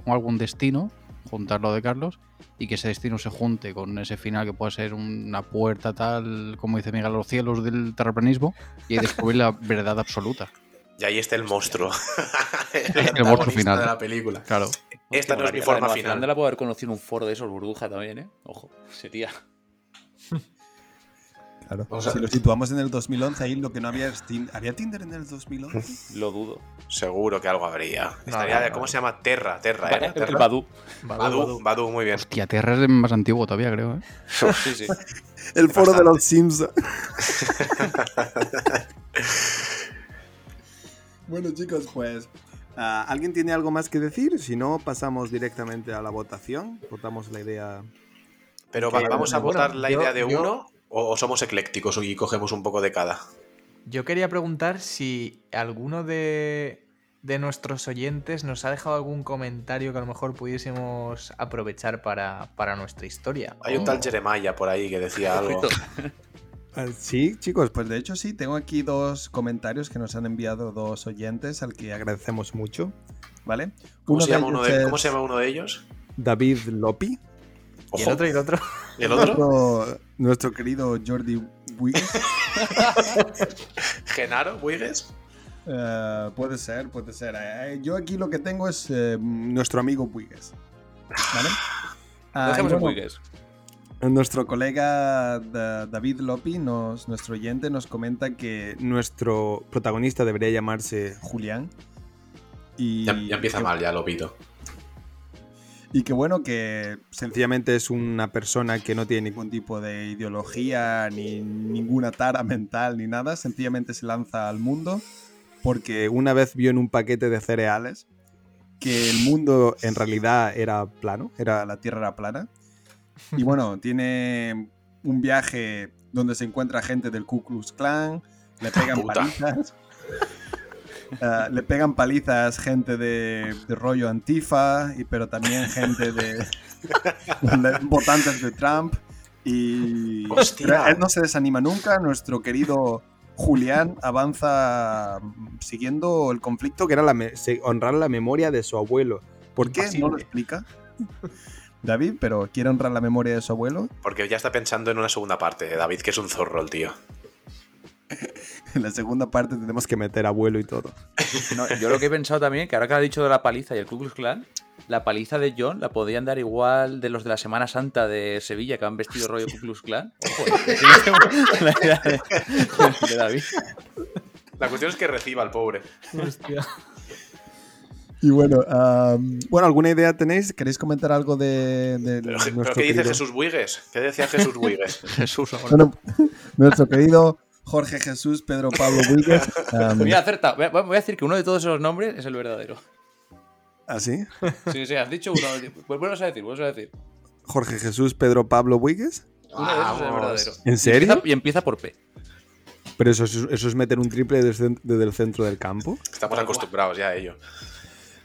algún destino, juntarlo de Carlos, y que ese destino se junte con ese final que pueda ser una puerta tal, como dice Miguel, a los cielos del terraplanismo, y descubrir la [laughs] verdad absoluta. Y ahí está el monstruo. [laughs] el monstruo final. de la película. Claro. Esta no es mi forma final. La puedo haber conocido en un foro de esos, burbuja también, ¿eh? Ojo, sería. Claro. Si lo situamos en el 2011, ahí lo que no había es Tin- ¿Había Tinder en el 2011? [laughs] Lo dudo. Seguro que algo habría. Estaría, no, no. ¿Cómo se llama? Terra, Terra. El Terra. Badu. Badu, Badu, muy bien. Hostia, Terra es más antiguo todavía, creo. ¿eh? [laughs] Sí, sí. [laughs] El foro de los Simpsons. bueno, chicos, pues. ah, ¿Alguien tiene algo más que decir? Si no, pasamos directamente a la votación. Votamos la idea. Pero Que, ¿vamos a bueno, votar la yo- idea de yo- uno o, o somos eclécticos y cogemos un poco de cada? Yo quería preguntar si alguno de, de nuestros oyentes nos ha dejado algún comentario que a lo mejor pudiésemos aprovechar para, para nuestra historia. Hay un tal Jeremiah por ahí que decía [laughs] algo. Ah, Sí, chicos, pues de hecho sí, tengo aquí dos comentarios que nos han enviado dos oyentes al que agradecemos mucho. ¿Vale? ¿Cómo, Uno se llama uno de, ¿Cómo se llama uno de ellos? David Lopi. ¿Y el Ojo. otro y el otro? [laughs] ¿Y el otro? Nuestro, nuestro querido Jordi Wiggins. [laughs] ¿Genaro? ¿Buigues? Eh, puede ser, puede ser. Eh, yo aquí lo que tengo es eh, nuestro amigo Puigues. ¿Vale? [laughs] Ah, Dejemos y en bueno. Nuestro colega Da- David Lopi, nos, nuestro oyente, nos comenta que nuestro protagonista debería llamarse Julián. Y, Ya, ya empieza que- mal, ya lo pido. Y que bueno, que sencillamente es una persona que no tiene ningún tipo de ideología, ni ninguna tara mental, ni nada. Sencillamente se lanza al mundo porque una vez vio en un paquete de cereales que el mundo en realidad era plano, era, la Tierra era plana. Y [laughs] bueno, tiene un viaje donde se encuentra gente del Ku Klux Klan, le [laughs] pegan palizas. Ah, le pegan palizas gente de, de rollo antifa, y, pero también gente de, de votantes de Trump. Y Hostia. él no se desanima nunca. Nuestro querido Julián avanza mm, siguiendo el conflicto que era la honrar la memoria de su abuelo. ¿Por qué? No lo explica. David, pero quiere honrar la memoria de su abuelo. Porque ya está pensando en una segunda parte, David, que es un zorro el tío. [laughs] En la segunda parte tenemos que meter abuelo y todo. [laughs] No, yo lo que he pensado también, que ahora que ha dicho de la paliza y el Ku Klux Klan, la paliza de John la podrían dar igual de los de la Semana Santa de Sevilla que han vestido rollo Ku Klux Klan. Ojo, la idea de, [laughs] de David. La cuestión es que reciba al pobre. Hostia. Y bueno, bueno, ¿alguna idea tenéis? ¿Queréis comentar algo de, de Pero, nuestro ¿pero ¿qué dice querido- Jesús Buigues? ¿Qué decía Jesús Buigues? Jesús ahora. Bueno, nuestro querido Jorge Jesús Pedro Pablo am, Mira, acerta. Voy a, voy a decir que uno de todos esos nombres es el verdadero. ¿Así? Sí, sí, has dicho uno. Pues vuelves a decir, vuelves a decir. Jorge Jesús Pedro Pablo Víquez. Uno de esos es el verdadero. ¿En Y serio? empieza, y empieza por P. Pero eso, es- eso es meter un triple desde, desde el centro del campo. Estamos acostumbrados ya a ello.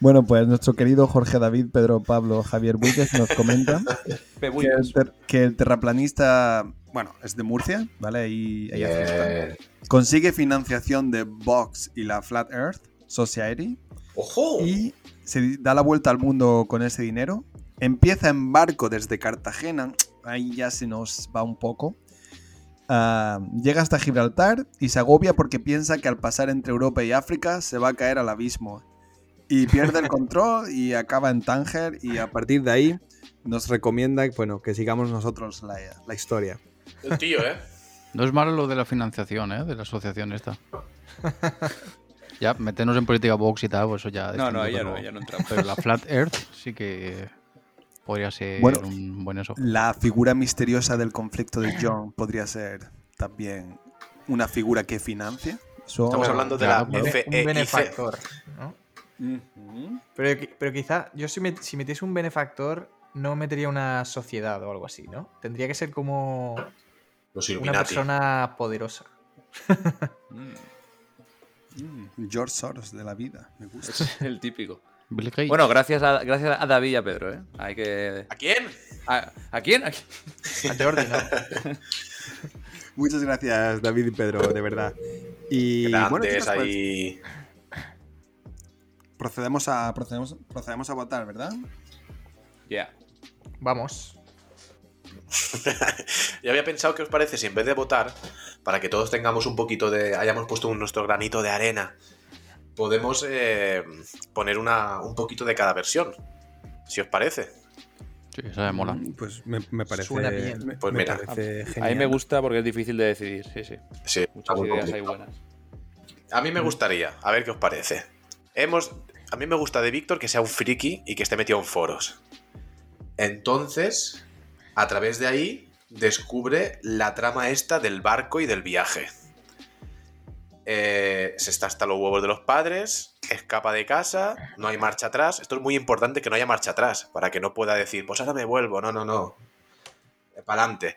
Bueno, pues nuestro querido Jorge David Pedro Pablo Javier Víquez nos comenta [laughs] el, que el terraplanista, bueno, es de Murcia, ¿vale? Ahí, ahí. Consigue financiación de Vox y la Flat Earth Society ¡Ojo! y se da la vuelta al mundo con ese dinero. Empieza en barco desde Cartagena, ahí ya se nos va un poco. Ah, llega hasta Gibraltar y se agobia porque piensa que al pasar entre Europa y África se va a caer al abismo. Y pierde el [laughs] control y acaba en Tánger y a partir de ahí nos recomienda bueno, que sigamos nosotros la, la historia. El tío, ¿eh? No es malo lo de la financiación, ¿eh? De la asociación esta. [laughs] ya, meternos en política box y tal, pues eso ya. No, no, ya no, ya no entramos. Pero la Flat Earth sí que podría ser Bueno. un buen eso. La figura misteriosa del conflicto de John podría ser también una figura que financia. Estamos hablando de Claro, la claro. Un FEIC. benefactor. Pero, pero quizá, yo si, met- si metiese un benefactor, no metería una sociedad o algo así, ¿no? Tendría que ser como Los una persona poderosa. Mm, George Soros de la vida, me gusta. Es el típico. Bill Gates. Bueno, gracias a, gracias a David y a Pedro, ¿eh? Hay que. ¿A quién? ¿A, ¿a quién? ¿A quién? A Jordi, ¿no? [laughs] Muchas gracias, David y Pedro, de verdad. Y bueno, chicos, pues, ahí. procedemos a, procedemos, procedemos a votar, ¿verdad? Ya. Vamos. [laughs] Yo había pensado que os parece si en vez de votar, para que todos tengamos un poquito de. hayamos puesto un- nuestro granito de arena, podemos eh, poner una, un poquito de cada versión. Si os parece. Sí, esa me mola. Mm, Pues me, me parece, Suena bien. me- Pues me mira, parece A mí me gusta porque es difícil de decidir, sí, sí. Sí, Muchas ideas hay buenas. A mí me gustaría, a ver qué os parece. Hemos, a mí me gusta de Víctor que sea un friki y que esté metido en foros. Entonces, a través de ahí, descubre la trama esta del barco y del viaje. Eh, se está hasta los huevos de los padres, escapa de casa, no hay marcha atrás. Esto es muy importante que no haya marcha atrás, para que no pueda decir, pues ahora me vuelvo. No, no, no. Para adelante.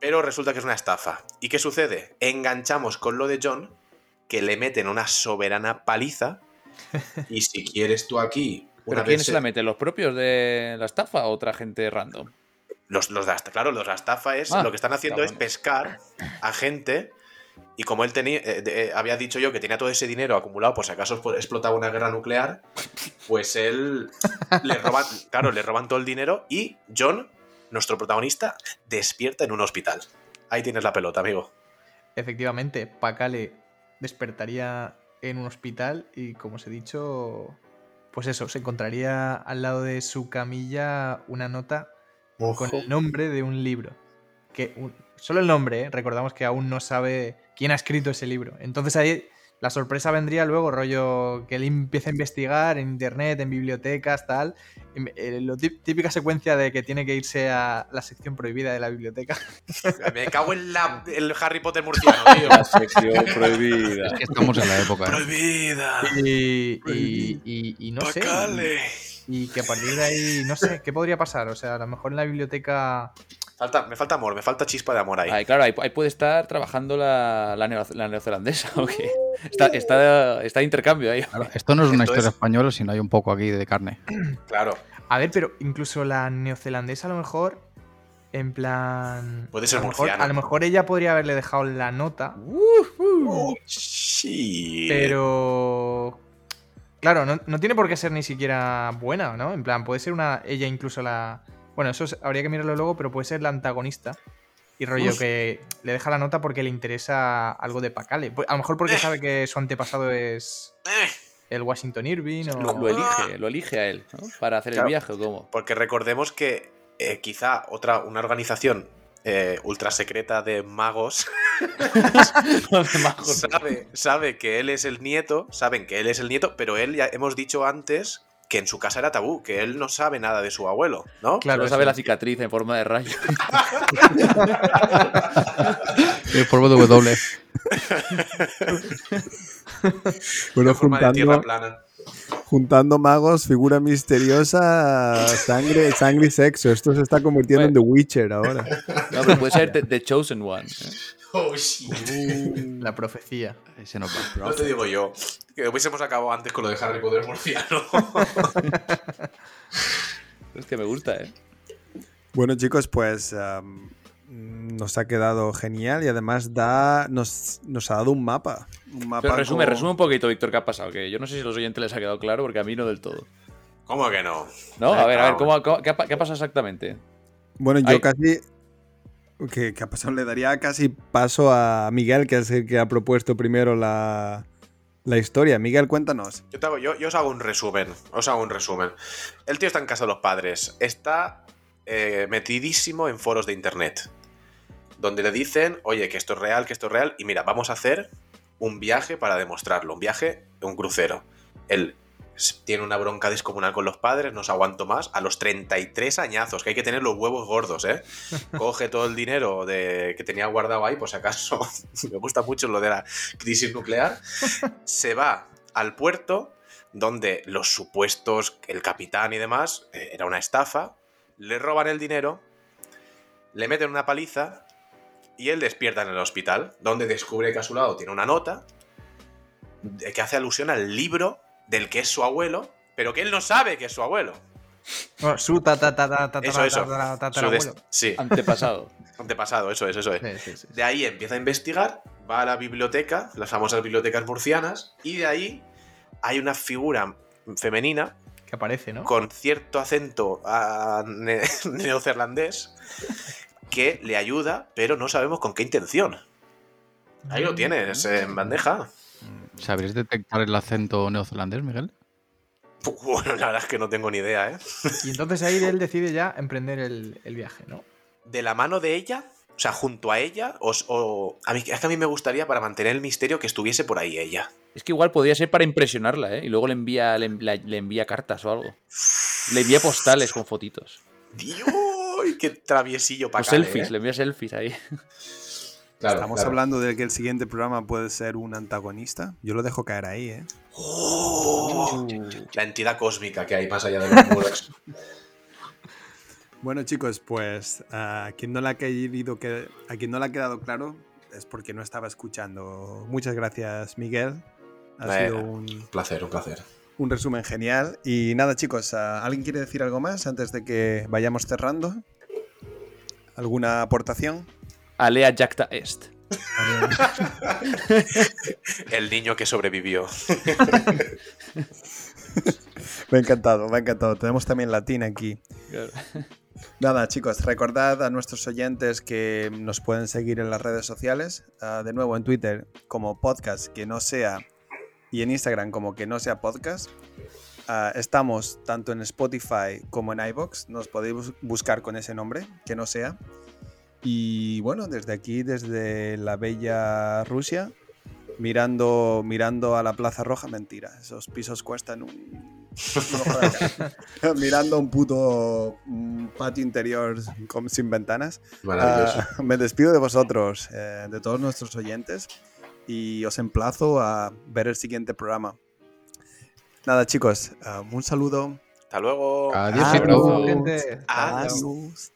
Pero resulta que es una estafa. ¿Y qué sucede? Enganchamos con lo de John, que le meten una soberana paliza. [laughs] Y si quieres tú aquí. ¿Pero una quién vez se la mete? ¿Los propios de la estafa o otra gente random? Los, los de la- claro, los de la estafa es. Ah, lo que están haciendo es pescar a gente. Y como él tenía, eh, eh, había dicho yo que tenía todo ese dinero acumulado por si acaso explotaba una guerra nuclear, pues él le roban, claro, le roban todo el dinero y John, nuestro protagonista, despierta en un hospital. Ahí tienes la pelota, amigo. Efectivamente, Pacale despertaría en un hospital y, como os he dicho, pues eso, se encontraría al lado de su camilla una nota con el nombre de un libro. Que un- solo el nombre, ¿eh? recordamos que aún no sabe quién ha escrito ese libro. Entonces ahí la sorpresa vendría luego, rollo, que él empieza a investigar en internet, en bibliotecas, tal. eh, tí- típica secuencia de que tiene que irse a la sección prohibida de la biblioteca. [laughs] Me cago en la, el Harry Potter murciano, [laughs] tío. La sección prohibida. Es que estamos en la época. ¿eh? Prohibida. Y, y- y- y no sé. Y que a partir de ahí, no sé, ¿qué podría pasar? O sea, a lo mejor en la biblioteca. Falta, me falta amor, me falta chispa de amor ahí. Ahí, claro, ahí, ahí puede estar trabajando la, la, neo- la neozelandesa, ¿o qué? [laughs] Está, está, está de intercambio ahí. Claro, esto no es una Entonces- historia española, sino hay un poco aquí de carne. [clears throat] Claro, A ver, pero incluso la neozelandesa a lo mejor. En plan. Puede ser a mejor- murciana. A lo mejor ella podría haberle dejado la nota, sí. pero. Claro, no, no tiene por qué ser ni siquiera buena, ¿no? En plan, puede ser una. Ella incluso la. Bueno, eso es- habría que mirarlo luego, pero puede ser la antagonista. Y rollo Uf. que le deja la nota porque le interesa algo de Pacale. A lo mejor porque sabe que su antepasado es Eh, el Washington Irving o. Lo, lo elige, lo elige a él, ¿no? Para hacer Claro. el viaje o cómo. Porque recordemos que eh, quizá otra, una organización eh, ultra secreta de magos [laughs] sabe, sabe que él es el nieto, saben que él es el nieto, pero él ya hemos dicho antes que en su casa era tabú, que él no sabe nada de su abuelo, ¿no? Claro, no sabe la cicatriz en forma de rayo. [laughs] Eh, por W. Bueno, En forma de tierra plana. Juntando magos, figura misteriosa, sangre, sangre y sexo. Esto se está convirtiendo en The Witcher ahora. No, pero puede ser The, The Chosen One. ¿eh? Oh, sí. La profecía. Ese no te digo yo. Que hubiésemos acabado antes con lo de Harry Potter murciano. [laughs] Hostia, me gusta, ¿eh? Bueno, chicos, pues nos ha quedado genial y además da, nos, nos ha dado un mapa. Un mapa Pero resume, un poquito, Víctor, qué ha pasado. Que yo no sé si a los oyentes les ha quedado claro, porque a mí no del todo. ¿Cómo que no? ¿No? A ver, a ver, claro. ¿cómo, cómo- qué, ha, pa- qué ha pasado exactamente? Bueno, yo Ay. casi. ¿Qué, qué ha pasado? Le daría casi paso a Miguel, que es el que ha propuesto primero la, la historia. Miguel, cuéntanos. Yo, te hago- yo- yo os hago un resumen. Os hago un resumen. El tío está en casa de los padres. Está eh, metidísimo en foros de internet. Donde le dicen, oye, que esto es real, que esto es real. Y mira, vamos a hacer un viaje para demostrarlo. Un viaje, un crucero. Él tiene una bronca descomunal con los padres, no se aguanto más. A los 33 añazos, que hay que tener los huevos gordos, ¿eh? [laughs] Coge todo el dinero de, que tenía guardado ahí, por si acaso. [laughs] Me gusta mucho lo de la crisis nuclear. [laughs] Se va al puerto, donde los supuestos, el capitán y demás, eh, era una estafa. Le roban el dinero, le meten una paliza y él despierta en el hospital, donde descubre que a su lado tiene una nota que hace alusión al libro del que es su abuelo, pero que él no sabe que es su abuelo. Bueno, su ta ta ta ta ta ta Eso, Su sí, Antepasado. [laughs] antepasado, eso es, eso es. Sí, sí, sí. De ahí empieza a investigar, va a la biblioteca, las famosas bibliotecas murcianas, y de ahí hay una figura femenina Que aparece, ¿no? con cierto acento ah, ne- [laughs] neozelandés que le ayuda, pero no sabemos con qué intención. Ahí lo tienes, en bandeja. ¿Sabrías detectar el acento neozelandés, Miguel? Bueno, la verdad es que no tengo ni idea, ¿eh? Y entonces ahí él decide ya emprender el, el viaje, ¿no? De la mano de ella, o sea, junto a ella, os- o, a mí, es que a mí me gustaría para mantener el misterio que estuviese por ahí ella. Es que igual podría ser para impresionarla, ¿eh? Y luego le envía, le envía cartas o algo. Le envía postales con fotitos. ¡Dios! ¡Qué traviesillo para selfies, le envía selfies ahí. Estamos hablando de que el siguiente programa puede ser un antagonista. Yo lo dejo caer ahí, ¿eh? ¡Oh! La entidad cósmica que hay más allá de los muros. Bueno, chicos, pues a quien no le ha querido que a quien no le ha quedado claro es porque no estaba escuchando. Muchas gracias, Miguel. Ha sido un, placer, un placer. un resumen genial. Y nada, chicos, ¿a- ¿alguien quiere decir algo más antes de que vayamos cerrando? ¿Alguna aportación? Alea Jacta Est. [laughs] El niño que sobrevivió. [laughs] Me ha encantado, me ha encantado. Tenemos también latín aquí. Claro. [laughs] Nada, chicos, recordad a nuestros oyentes que nos pueden seguir en las redes sociales. ah, de nuevo en Twitter como podcast que no sea y en Instagram como que no sea podcast. Ah, estamos tanto en Spotify como en iBox. Nos podéis bus- buscar con ese nombre, que no sea. Y bueno, desde aquí, desde la bella Rusia, mirando, mirando a la Plaza Roja, mentira. Esos pisos cuestan un, [laughs] mirando un puto mm, patio interior con- sin ventanas. Ah, me despido de vosotros, eh, de todos nuestros oyentes, y os emplazo a ver el siguiente programa. Nada, chicos, ah, un saludo. Hasta luego. Adiós, Adiós. Adiós. Adiós.